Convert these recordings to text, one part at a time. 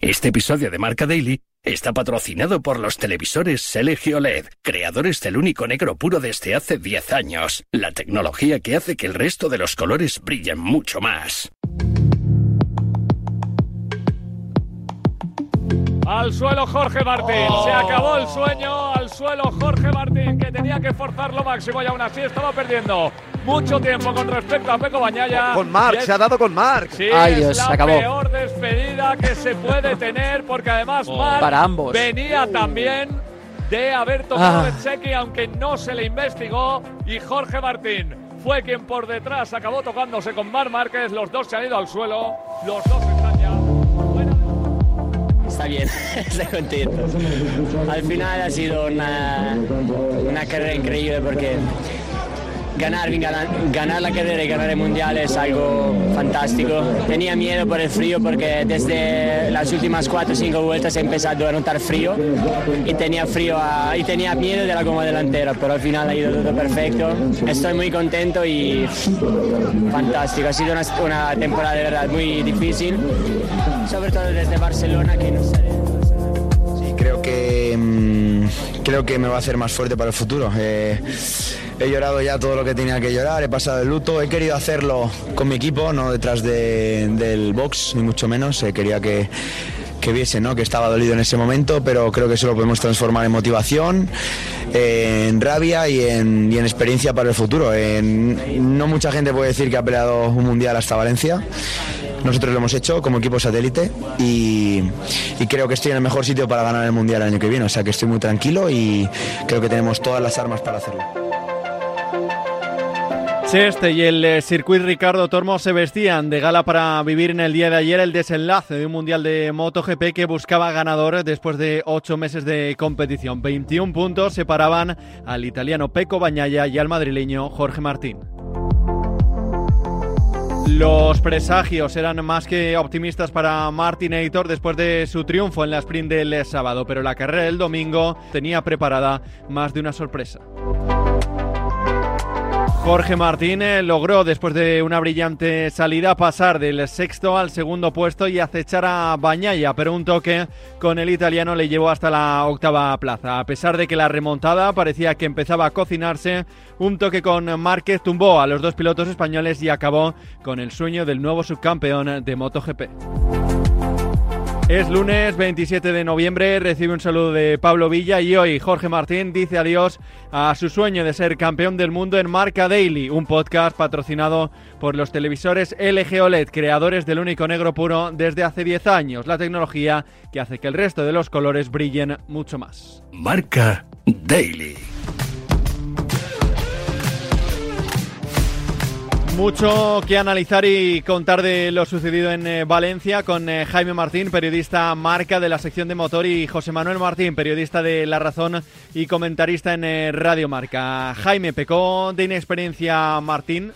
Este episodio de Marca Daily está patrocinado por los televisores Selegio OLED, creadores del único negro puro desde hace 10 años, la tecnología que hace que el resto de los colores brillen mucho más. Al suelo Jorge Martín. Se acabó el sueño. Suelo Jorge Martín, que tenía que forzar lo máximo y aún así estaba perdiendo mucho tiempo con respecto a Peco Bañaya. Con Marc, se ha dado con Marc. Sí, Ay, es Dios, la se acabó. peor despedida que se puede tener porque además Marc Para ambos. venía también de haber tocado Ah. el cheque aunque no se le investigó y Jorge Martín fue quien por detrás acabó tocándose con Mar Márquez. Los dos se han ido al suelo. Los dos. Está bien, estoy contento. Al final ha sido una, una carrera increíble porque ganar, ganar, la carrera y ganar el mundial es algo fantástico. Tenía miedo por el frío porque desde las últimas 4 o 5 vueltas he empezado a notar frío y tenía frío y tenía miedo de la goma delantera, pero al final ha ido todo perfecto. Estoy muy contento y fantástico. Ha sido una, temporada de verdad muy difícil, sobre todo desde Barcelona que no. Sí, creo que mm, creo que me va a hacer más fuerte para el futuro. Eh, he llorado ya todo lo que tenía que llorar, he pasado el luto, he querido hacerlo con mi equipo, no detrás de- del box, ni mucho menos. Eh, quería que que viese ¿no? que estaba dolido en ese momento, pero creo que eso lo podemos transformar en motivación, en rabia y en, experiencia para el futuro. En- no mucha gente puede decir que ha peleado un mundial hasta Valencia. Nosotros lo hemos hecho como equipo satélite y creo que estoy en el mejor sitio para ganar el mundial el año que viene. O sea que estoy muy tranquilo y creo que tenemos todas las armas para hacerlo. Este y el eh, Circuit Ricardo Tormo se vestían de gala para vivir en el día de ayer el desenlace de un mundial de MotoGP que buscaba ganador después de ocho meses de competición. 21 puntos separaban al italiano Pecco Bagnaia y al madrileño Jorge Martín. Los presagios eran más que optimistas para Martinator después de su triunfo en la sprint del sábado, pero la carrera del domingo tenía preparada más de una sorpresa. Jorge Martín eh, logró, después de una brillante salida, pasar del sexto al segundo puesto y acechar a Bañaya, pero un toque con el italiano le llevó hasta la octava plaza. A pesar de que la remontada parecía que empezaba a cocinarse, un toque con Márquez tumbó a los dos pilotos españoles y acabó con el sueño del nuevo subcampeón de MotoGP. Es lunes 27 de noviembre, recibe un saludo de Pablo Villa y hoy Jorge Martín dice adiós a su sueño de ser campeón del mundo en Marca Daily, un podcast patrocinado por los televisores LG OLED, creadores del único negro puro desde hace 10 años, la tecnología que hace que el resto de los colores brillen mucho más. Marca Daily. Mucho que analizar y contar de lo sucedido en eh, Valencia con eh, Jaime Martín, periodista marca de la sección de motor, y José Manuel Martín, periodista de La Razón y comentarista en eh, Radio Marca. Jaime, ¿pecó de inexperiencia Martín?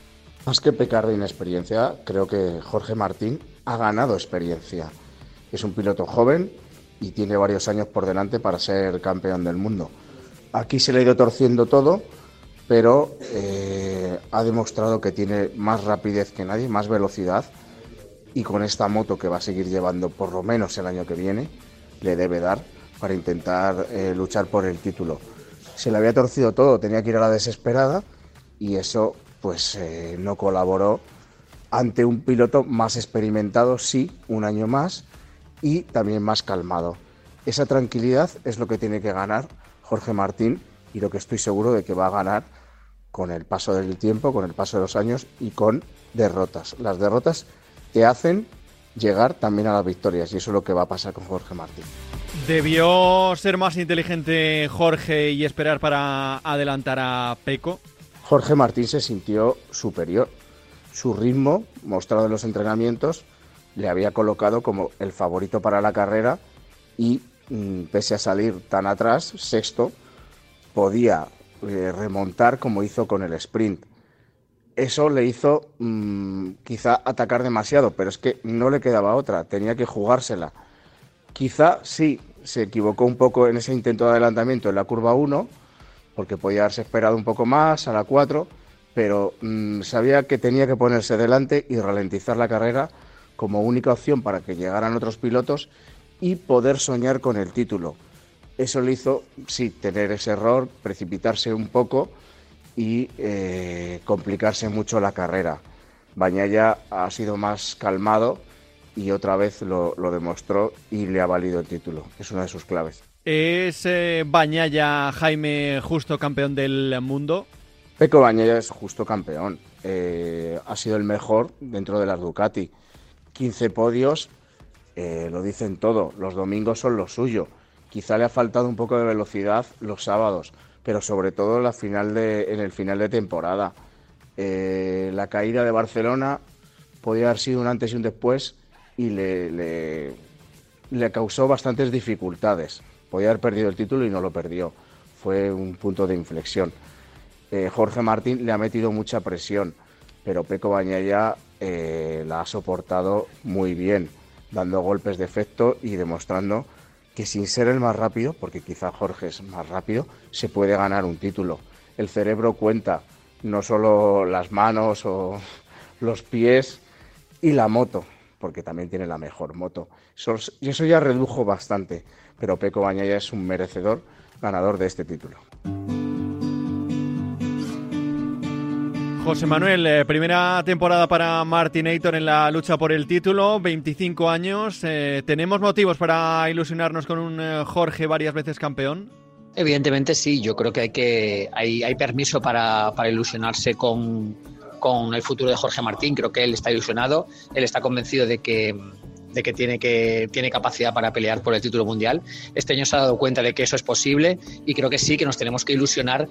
Más que pecar de inexperiencia, creo que Jorge Martín ha ganado experiencia. Es un piloto joven y tiene varios años por delante para ser campeón del mundo. Aquí se le ha ido torciendo todo, pero ha demostrado que tiene más rapidez que nadie, más velocidad y con esta moto que va a seguir llevando por lo menos el año que viene, le debe dar para intentar eh, luchar por el título. Se le había torcido todo, tenía que ir a la desesperada y eso pues eh, no colaboró ante un piloto más experimentado, sí, un año más y también más calmado. Esa tranquilidad es lo que tiene que ganar Jorge Martín y lo que estoy seguro de que va a ganar con el paso del tiempo, con el paso de los años y con derrotas. Las derrotas te hacen llegar también a las victorias y eso es lo que va a pasar con Jorge Martín. ¿Debió ser más inteligente Jorge y esperar para adelantar a Peco? Jorge Martín se sintió superior. Su ritmo, mostrado en los entrenamientos, le había colocado como el favorito para la carrera y mm, pese a salir tan atrás, sexto, podía eh, remontar como hizo con el sprint. Eso le hizo mm, quizá atacar demasiado, pero es que no le quedaba otra, tenía que jugársela. Quizá sí se equivocó un poco en ese intento de adelantamiento en la curva 1, porque podía haberse esperado un poco más a la 4, pero mm, sabía que tenía que ponerse delante y ralentizar la carrera como única opción para que llegaran otros pilotos y poder soñar con el título. Eso le hizo, sí, tener ese error, precipitarse un poco y eh, complicarse mucho la carrera. Bañaya ha sido más calmado y otra vez lo, demostró y le ha valido el título. Es una de sus claves. ¿Es eh, Bañaya Jaime justo campeón del mundo? Peco Bañaya es justo campeón. Eh, ha sido el mejor dentro de las Ducati. 15 podios, eh, lo dicen todo. Los domingos son lo suyo. Quizá le ha faltado un poco de velocidad los sábados, pero sobre todo en, el final de temporada. Eh, la caída de Barcelona podía haber sido un antes y un después y le, causó bastantes dificultades. Podía haber perdido el título y no lo perdió. Fue un punto de inflexión. Eh, Jorge Martín le ha metido mucha presión, pero Peco Bañaya la ha soportado muy bien dando golpes de efecto y demostrando que sin ser el más rápido, porque quizá Jorge es más rápido, se puede ganar un título. El cerebro cuenta, no solo las manos o los pies y la moto, porque también tiene la mejor moto. Y eso ya redujo bastante, pero Peco Bañaya es un merecedor ganador de este título. José Manuel, eh, primera temporada para Martinator en la lucha por el título, 25 años. Eh, ¿Tenemos motivos para ilusionarnos con un eh, Jorge varias veces campeón? Evidentemente sí, yo creo que hay, que, hay, hay permiso para, para ilusionarse con, con, el futuro de Jorge Martín. Creo que él está ilusionado, él está convencido de que, de que tiene, que tiene capacidad para pelear por el título mundial. Este año se ha dado cuenta de que eso es posible y creo que sí, que nos tenemos que ilusionar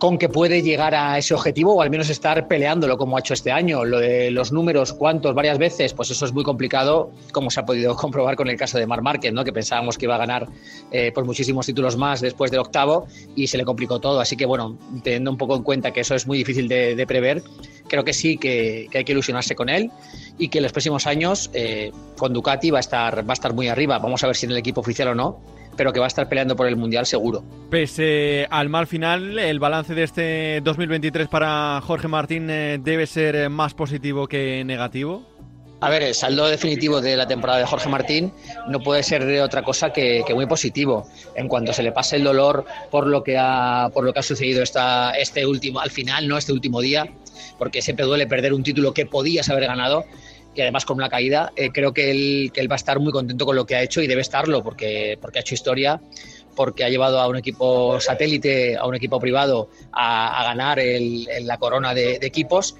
con que puede llegar a ese objetivo o al menos estar peleándolo como ha hecho este año. Los números, cuántos, varias veces, pues eso es muy complicado, como se ha podido comprobar con el caso de Mar Márquez, ¿no? que pensábamos que iba a ganar eh, por muchísimos títulos más después del octavo y se le complicó todo. Así que bueno, teniendo un poco en cuenta que eso es muy difícil de, prever, creo que sí que, hay que ilusionarse con él y que en los próximos años eh, con Ducati va a, estar, va a estar muy arriba. Vamos a ver si en el equipo oficial o no pero que va a estar peleando por el Mundial seguro. Pese al mal final, el balance de este 2023 para Jorge Martín eh, debe ser más positivo que negativo. A ver, el saldo definitivo de la temporada de Jorge Martín no puede ser de otra cosa que, muy positivo. En cuanto se le pase el dolor por lo que ha, por lo que ha sucedido esta, este último, al final, no este último día, porque siempre duele perder un título que podías haber ganado y además con una caída, eh, creo que él, que él va a estar muy contento con lo que ha hecho y debe estarlo porque, porque ha hecho historia, porque ha llevado a un equipo satélite, a un equipo privado a, ganar el, la corona de, equipos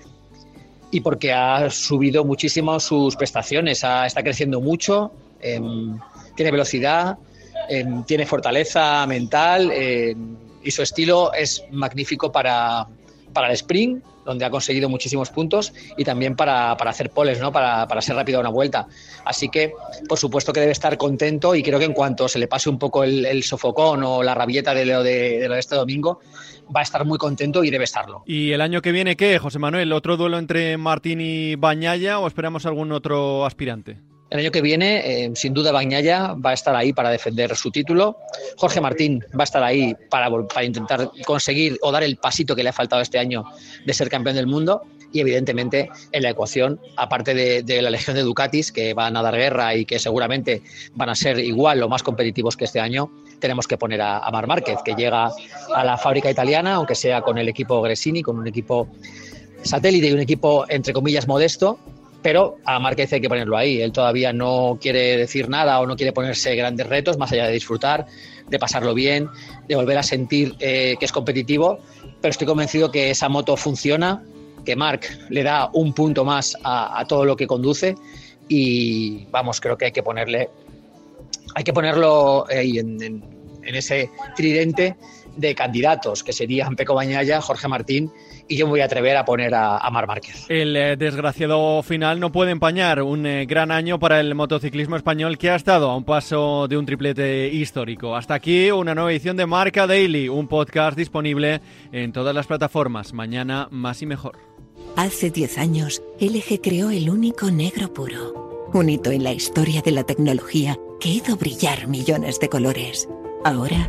y porque ha subido muchísimo sus prestaciones, está creciendo mucho, em, tiene velocidad, em, tiene fortaleza mental em, y su estilo es magnífico para, para el sprint donde ha conseguido muchísimos puntos y también para, hacer poles, ¿no? Para, ser rápido a una vuelta. Así que, por supuesto que debe estar contento y creo que en cuanto se le pase un poco el, sofocón o la rabieta de lo de, de, este domingo, va a estar muy contento y debe estarlo. ¿Y el año que viene qué, José Manuel? ¿Otro duelo entre Martín y Bañaya o esperamos algún otro aspirante? El año que viene, eh, sin duda, Bañaya va a estar ahí para defender su título. Jorge Martín va a estar ahí para, para, intentar conseguir o dar el pasito que le ha faltado este año de ser campeón del mundo. Y evidentemente, en la ecuación, aparte de, la legión de Ducatis, que van a dar guerra y que seguramente van a ser igual o más competitivos que este año, tenemos que poner a, a Mar Márquez, que llega a la fábrica italiana, aunque sea con el equipo Gresini, con un equipo satélite y un equipo, entre comillas, modesto, pero a Márquez hay que ponerlo ahí. Él todavía no quiere decir nada o no quiere ponerse grandes retos, más allá de disfrutar, de pasarlo bien, de volver a sentir eh, que es competitivo. Pero estoy convencido que esa moto funciona, que Marc le da un punto más a, todo lo que conduce y vamos, creo que hay que ponerle, hay que ponerlo ahí en, ese tridente de candidatos, que serían Peco Bañaya, Jorge Martín y yo me voy a atrever a poner a, Mar Márquez. El eh, desgraciado final no puede empañar un eh, gran año para el motociclismo español que ha estado a un paso de un triplete histórico. Hasta aquí una nueva edición de Marca Daily, un podcast disponible en todas las plataformas. Mañana más y mejor. Hace 10 años, LG creó el único negro puro. Un hito en la historia de la tecnología que hizo brillar millones de colores. Ahora,